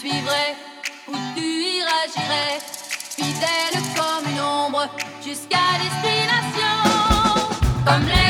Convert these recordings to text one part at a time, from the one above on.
suivrai, où tu iras, j'irai, fidèle comme une ombre, jusqu'à destination, comme les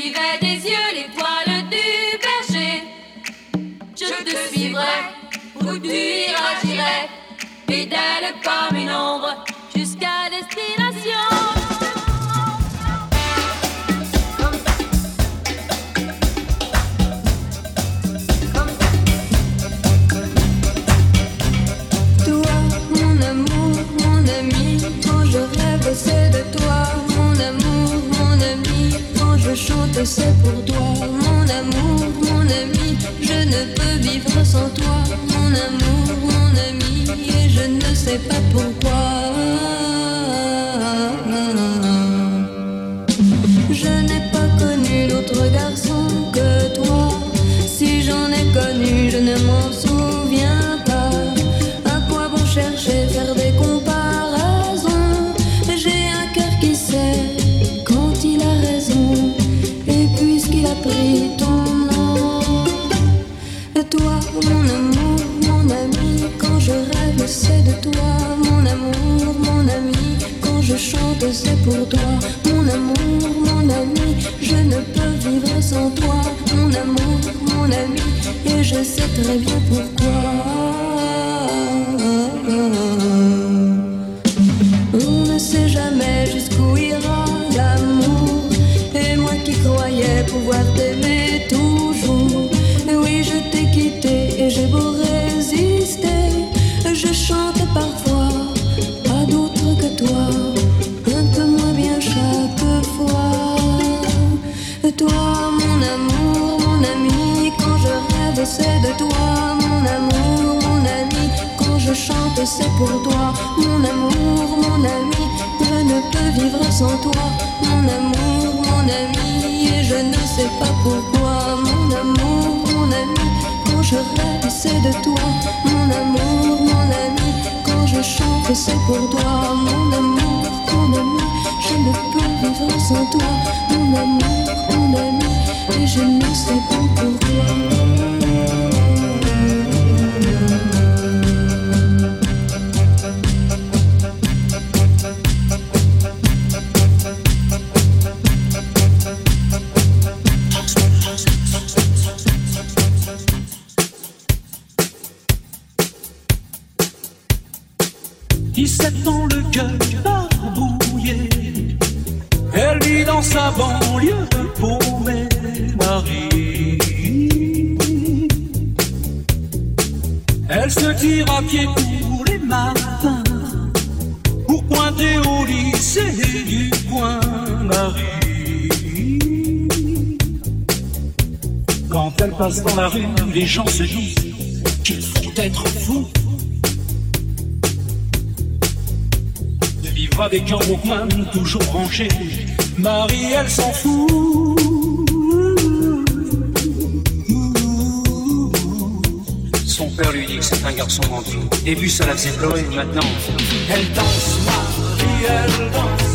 suivais des yeux les poils du berger. Je te suivrai, où tu iras, j'irai, fidèle comme une ombre, jusqu'à destination. Et c'est pour toi, mon amour, mon ami. Je ne peux vivre sans toi, mon amour, mon ami. Et je ne sais pas pourquoi. pour toi, mon amour, mon ami. Je ne peux vivre sans toi, mon amour, mon ami. Et je sais très bien pourquoi. On ne sait jamais jusqu'où ira l'amour. Et moi qui croyais pouvoir t'aimer. c'est pour toi, mon amour, mon ami. Je ne peux vivre sans toi, mon amour, mon ami. Et je ne sais pas pourquoi, mon amour, mon ami. Quand je rêve, c'est de toi, mon amour, mon ami. Quand je chante, c'est pour toi, mon amour, mon ami. Je ne peux vivre sans toi, mon amour, mon ami. Et je ne sais pas pourquoi. dans la rue, les gens se disent qu'ils font être fous. De vivre avec un Walkman toujours branché, Marie elle s'en fout. Son père lui dit que c'est un garçon mendiant. Au début ça la faisait pleurer, maintenant elle danse, Marie elle danse.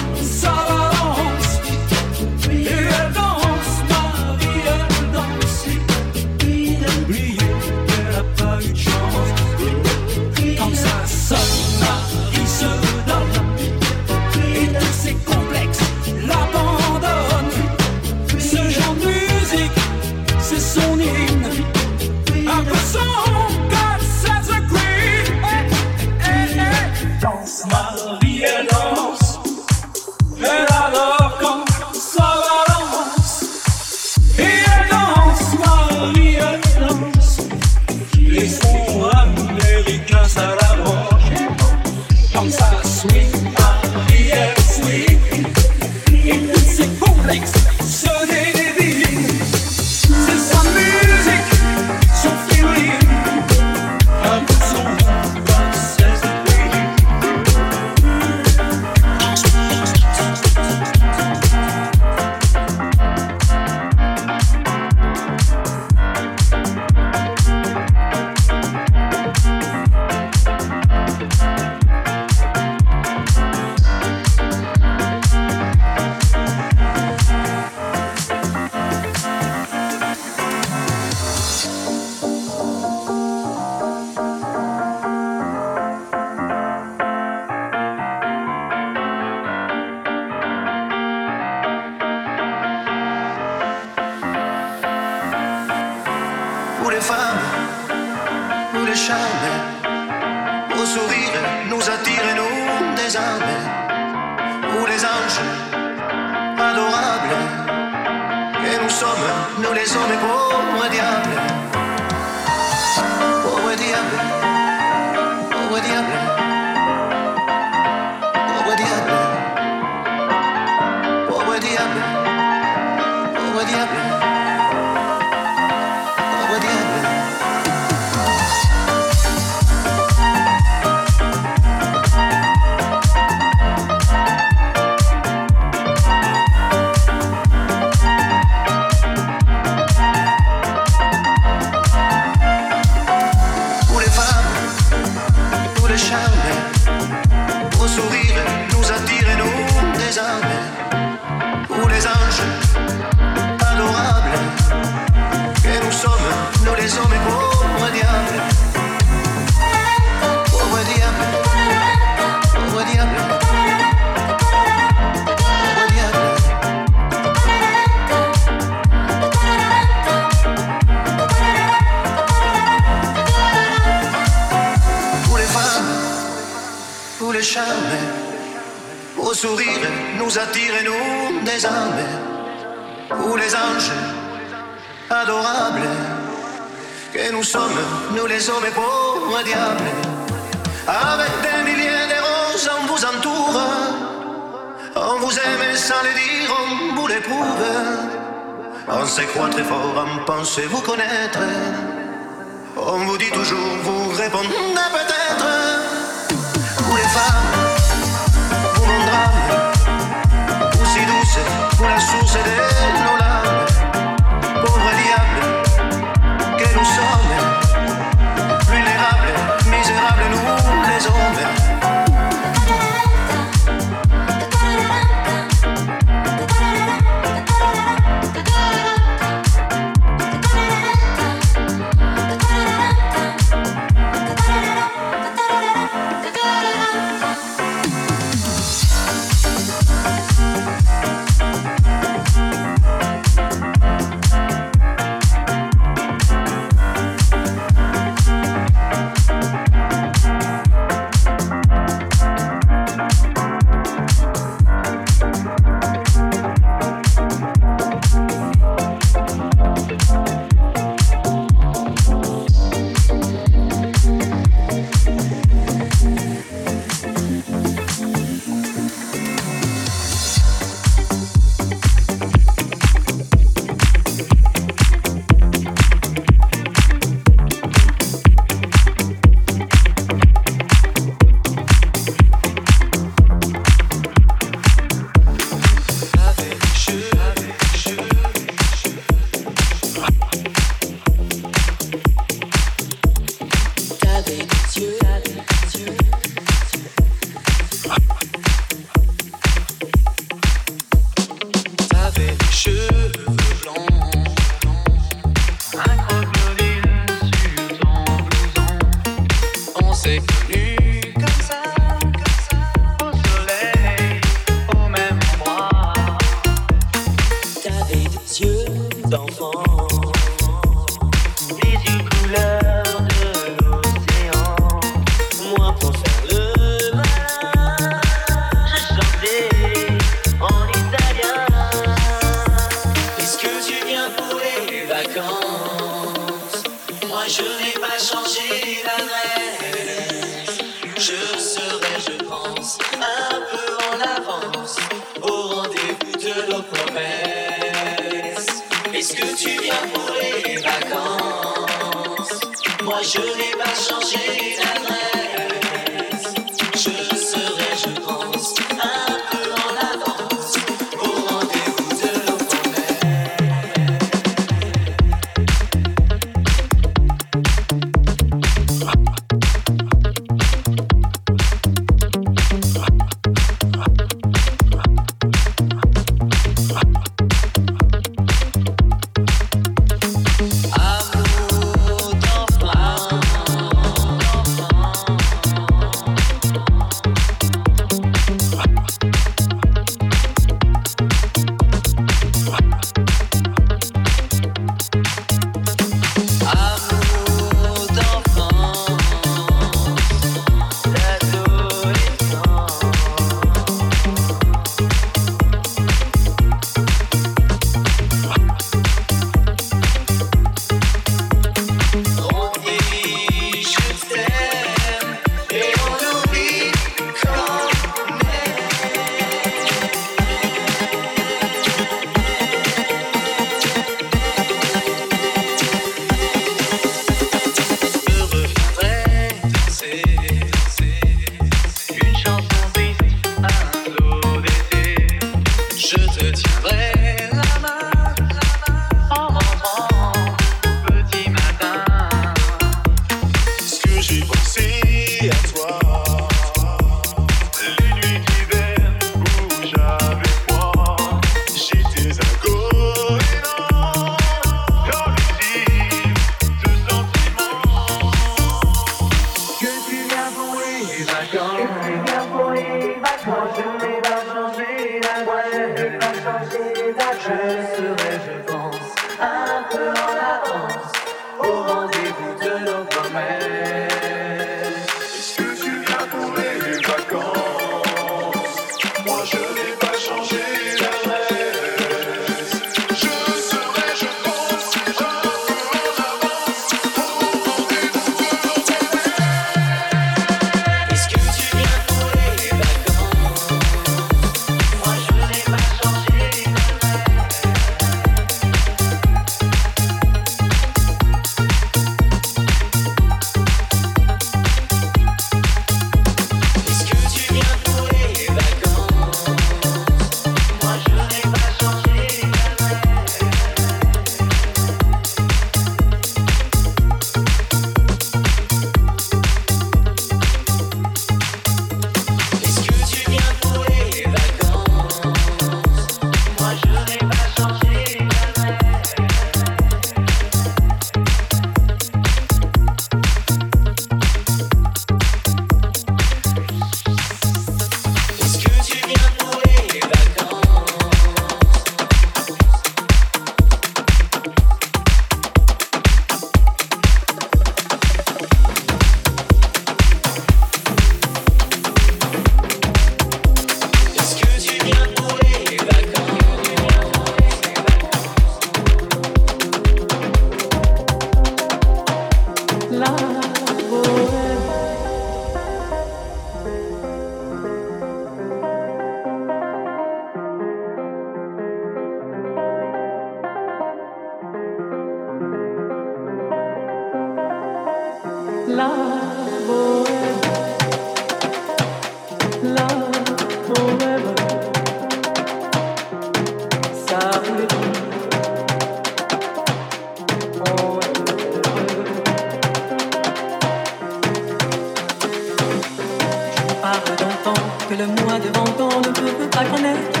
que le moi de 20 ne peut pas connaître.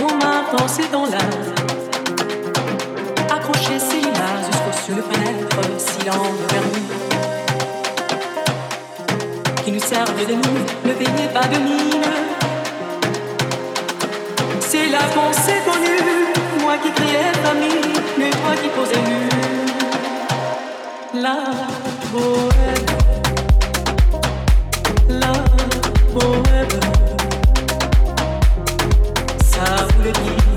Mon dans ses dans l'art, accroché ses lilas jusqu'aux cieux de fenêtre, silent vers qui nous servent de nous, ne veillez pas de mine. C'est la pensée connue, moi qui criais famille, mais toi qui posais nu. Là. Love forever. Time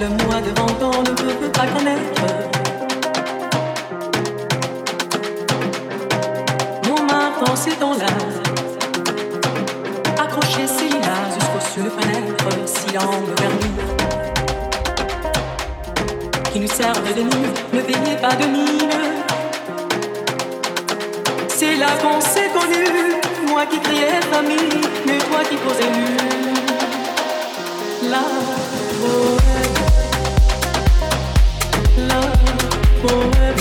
le moi de 20 ne peut, pas connaître. Mon matin s'étend là, accroché ses lilas jusqu'au sur le fenêtre, silent de vernis qui nous servent de nid, ne veillez pas de mine. C'est là qu'on s'est connus, moi qui criais famille, mais toi qui posais nu. Love. forever.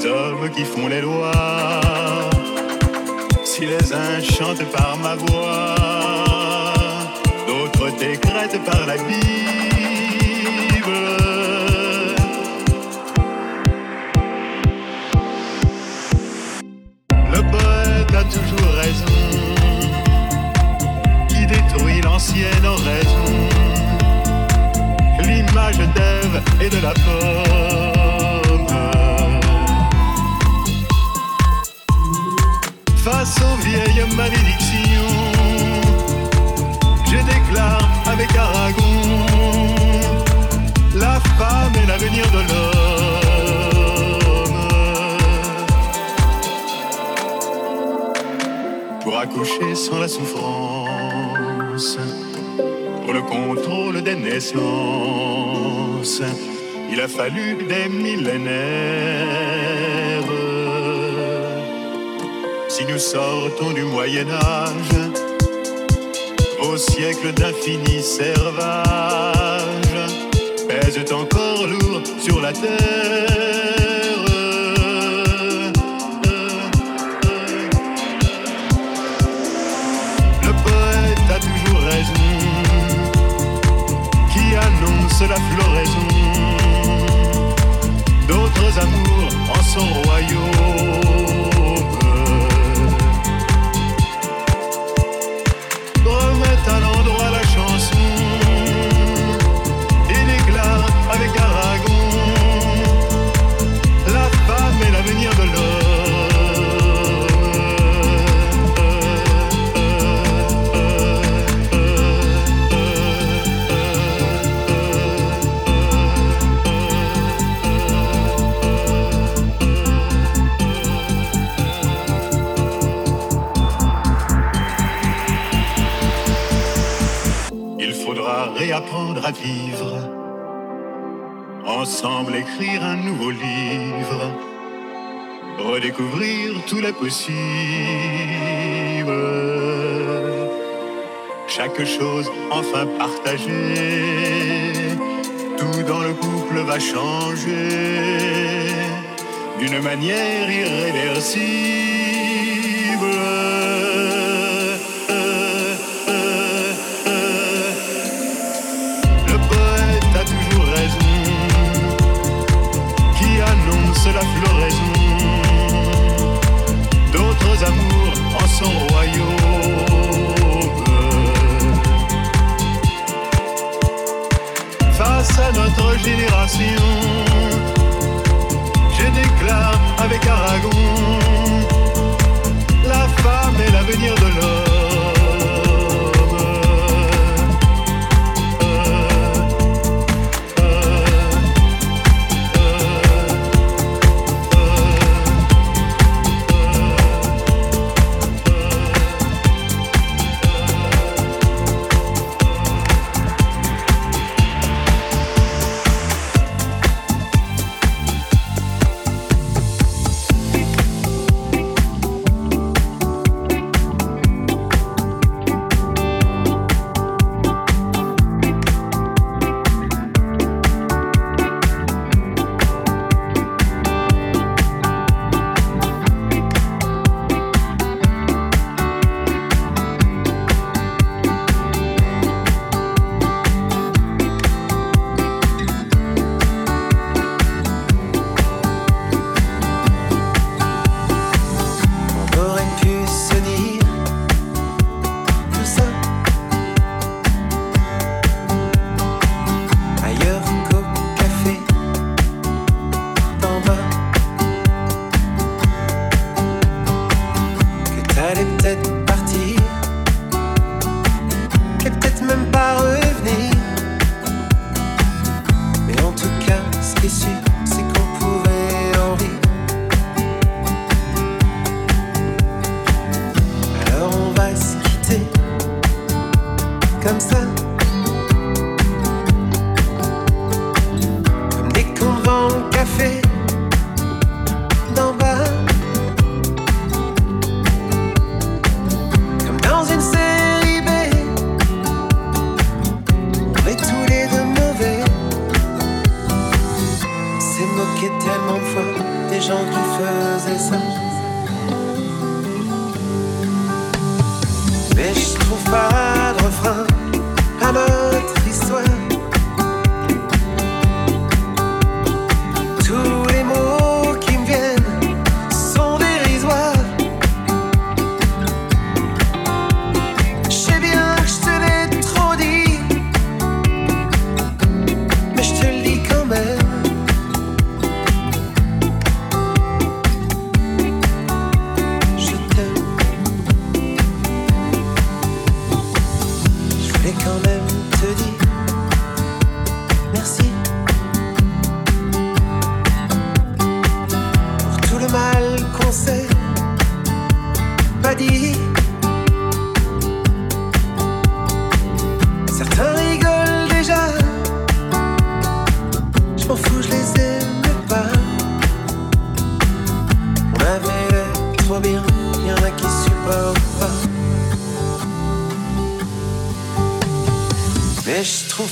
les hommes qui font les lois. Si les uns chantent par ma voix, d'autres décrètent par la Bible. Le poète a toujours raison, qui détruit l'ancienne oraison, l'image d'Ève et de la porte aux vieilles malédictions. Je déclare avec Aragon la femme est l'avenir de l'homme. Pour accoucher sans la souffrance, pour le contrôle des naissances, il a fallu des millénaires nous sortons du Moyen Âge, au siècle d'infini servage, pèsent encore lourd sur la terre. Le poète a toujours raison, qui annonce la floraison d'autres amours en son royaume. vivre. Ensemble écrire un nouveau livre. Redécouvrir tout les possibles. Chaque chose enfin partagée. Tout dans le couple va changer d'une manière irréversible. son royaume. Face à notre génération, je déclare avec Aragon, la femme est l'avenir de l'homme.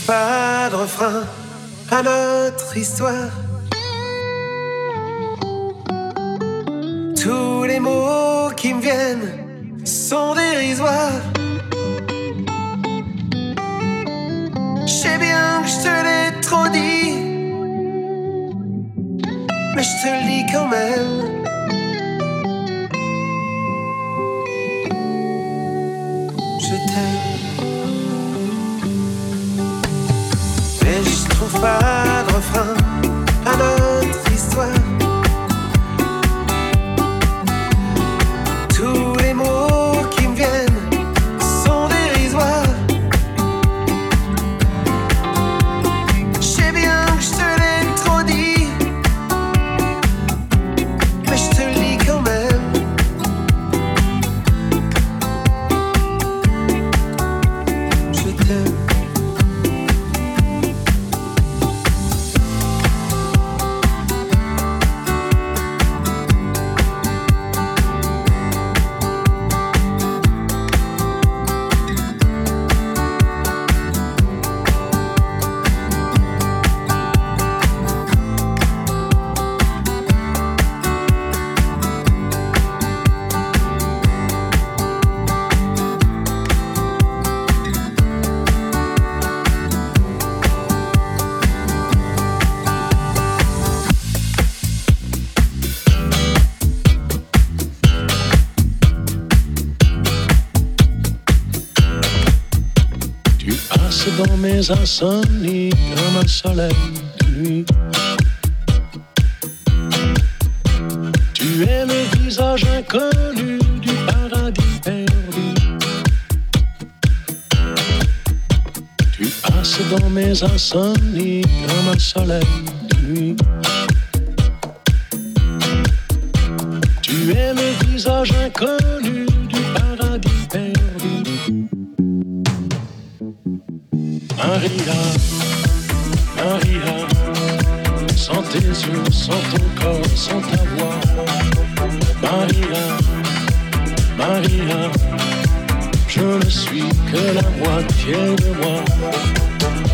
Pas de refrain à notre histoire. Tous les mots qui me viennent sont dérisoires. Je sais bien que je te l'ai trop dit, mais je te le dis quand même. Dans mes insomnies comme un soleil de nuit. Tu es le visage inconnu du paradis perdu. Tu passes dans mes insomnies comme un soleil de nuit. Tu es le visage inconnu Maria, Maria, sans tes yeux, sans ton corps, sans ta voix. Maria, Maria, je ne suis que la moitié de moi.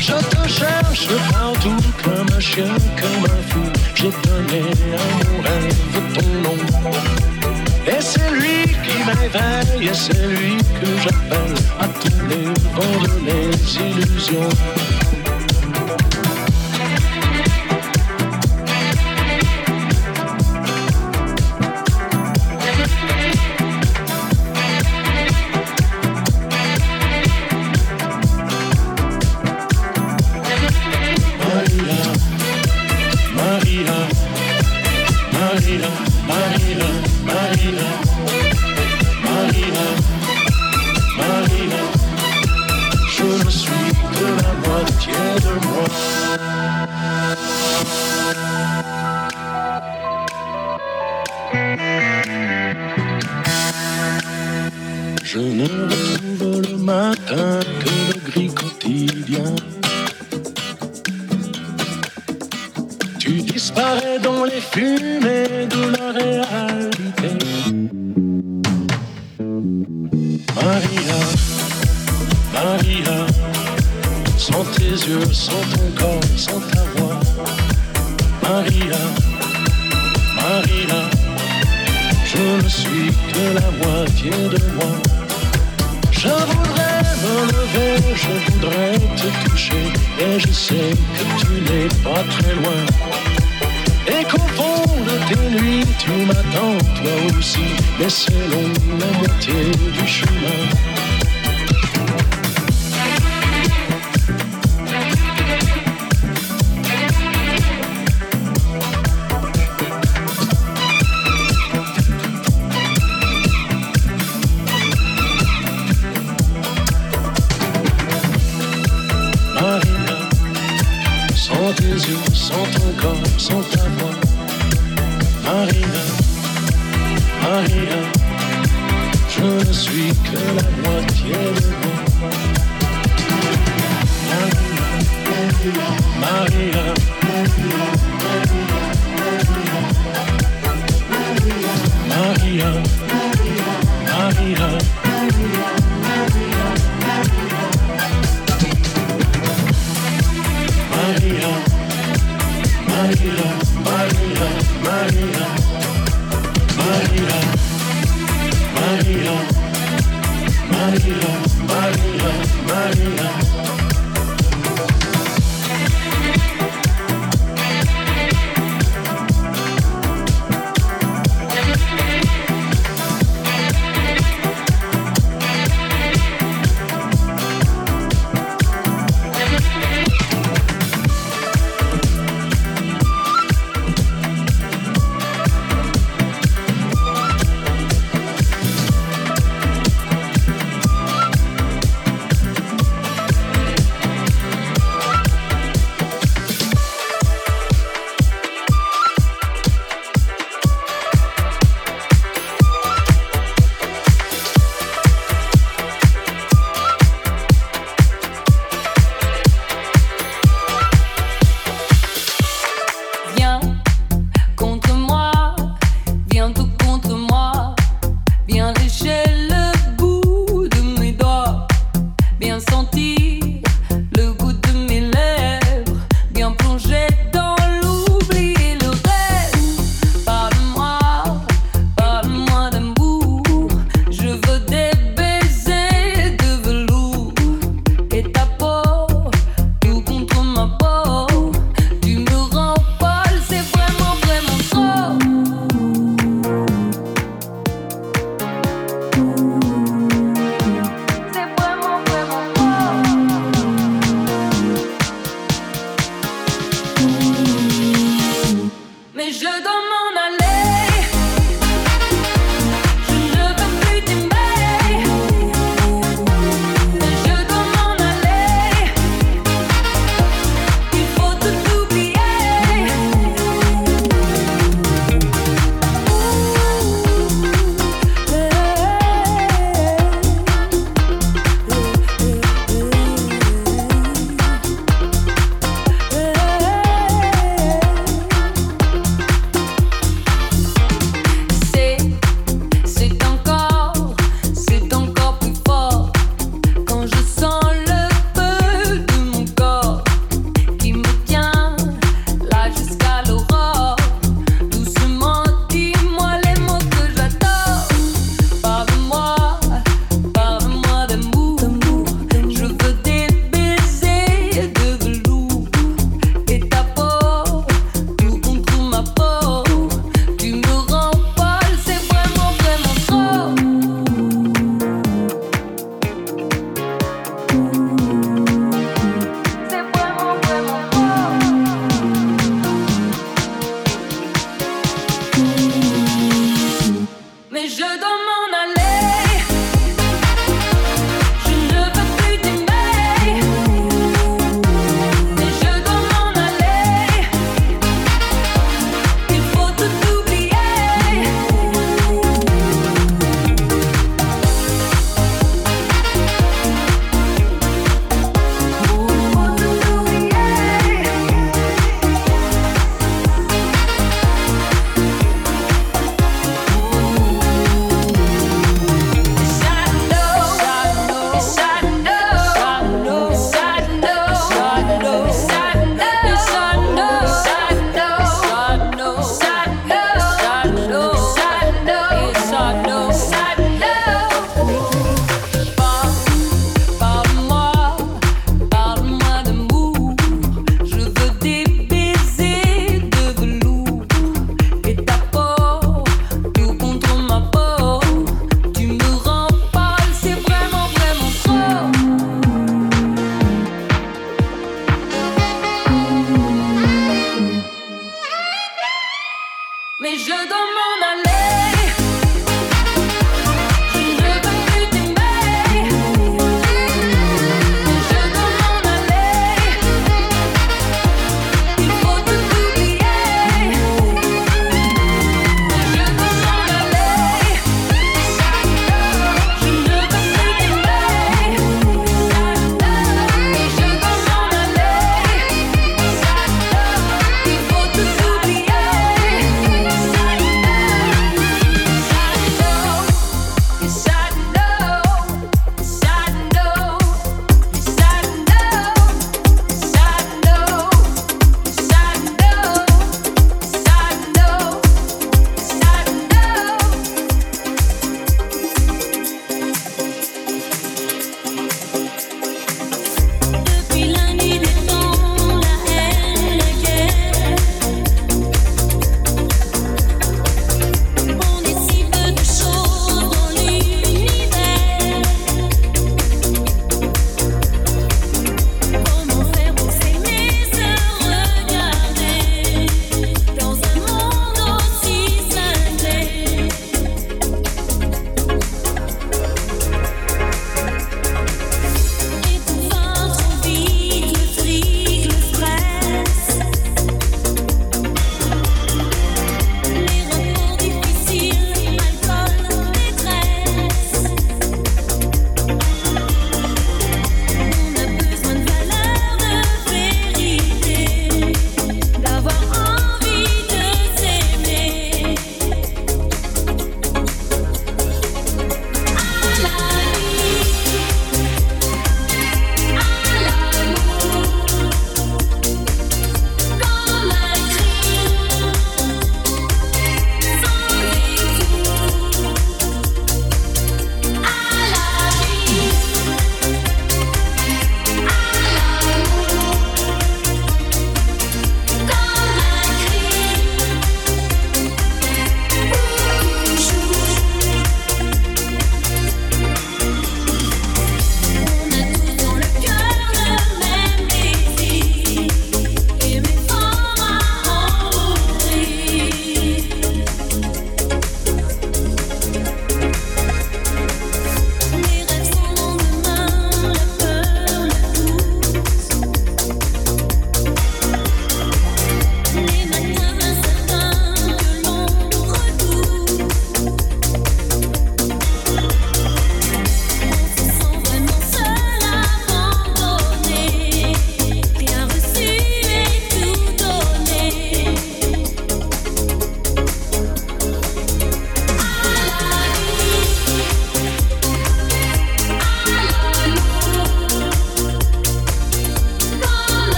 Je te cherche partout comme un chien, comme un fou. J'ai donné à mon rêve ton nom. Et c'est lui qui m'éveille, et c'est lui que j'appelle à tous les vents de mes Maria, sans tes yeux, sans ton corps, sans ta voix. Maria, Maria, je ne suis que la moitié de moi. Je voudrais me lever, je voudrais te toucher, et je sais que tu n'es pas très loin. Et qu'au fond de tes nuits, tu m'attends toi aussi, mais c'est la moitié du chemin.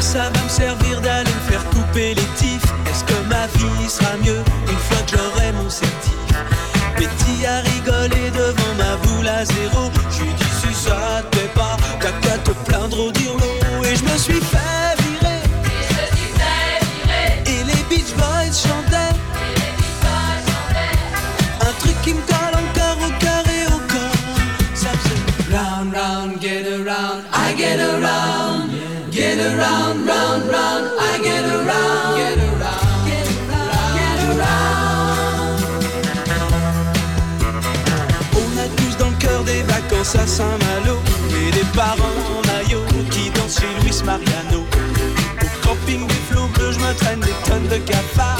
Ça va me servir d'aller me faire couper les tifs Est-ce que ma vie sera mieux une fois que j'aurai mon certif Betty a rigolé devant ma boule à zéro. Je lui dis si ça te plaît pas. T'as qu'à te plaindre au dirlo Et je me suis fait the at five.